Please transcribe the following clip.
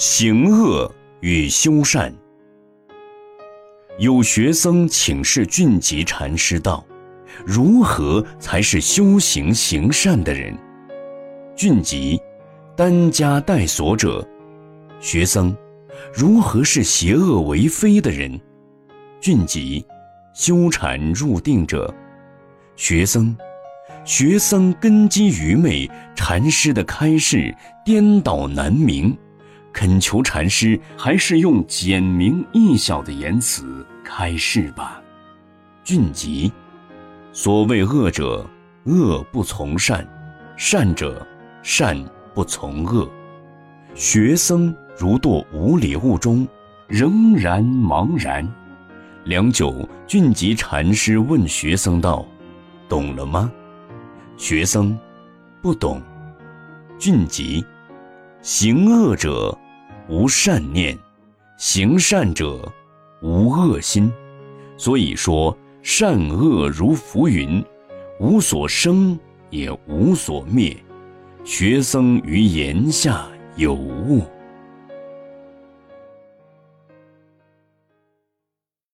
行恶与修善。有学僧请示俊吉禅师道：“如何才是修行行善的人？”俊吉，担家带锁者。学僧，如何是邪恶为非的人？俊吉，修禅入定者。学僧，学僧根基愚昧，禅师的开示颠倒难明。恳求禅师还是用简明易晓的言辞开示吧。俊吉，所谓恶者，恶不从善；善者，善不从恶。学僧如堕无里雾中，仍然茫然。良久，俊吉禅师问学僧道：“懂了吗？”学僧，不懂。俊吉，行恶者。无善念，行善者无恶心，所以说善恶如浮云，无所生也无所灭。学僧于言下有悟。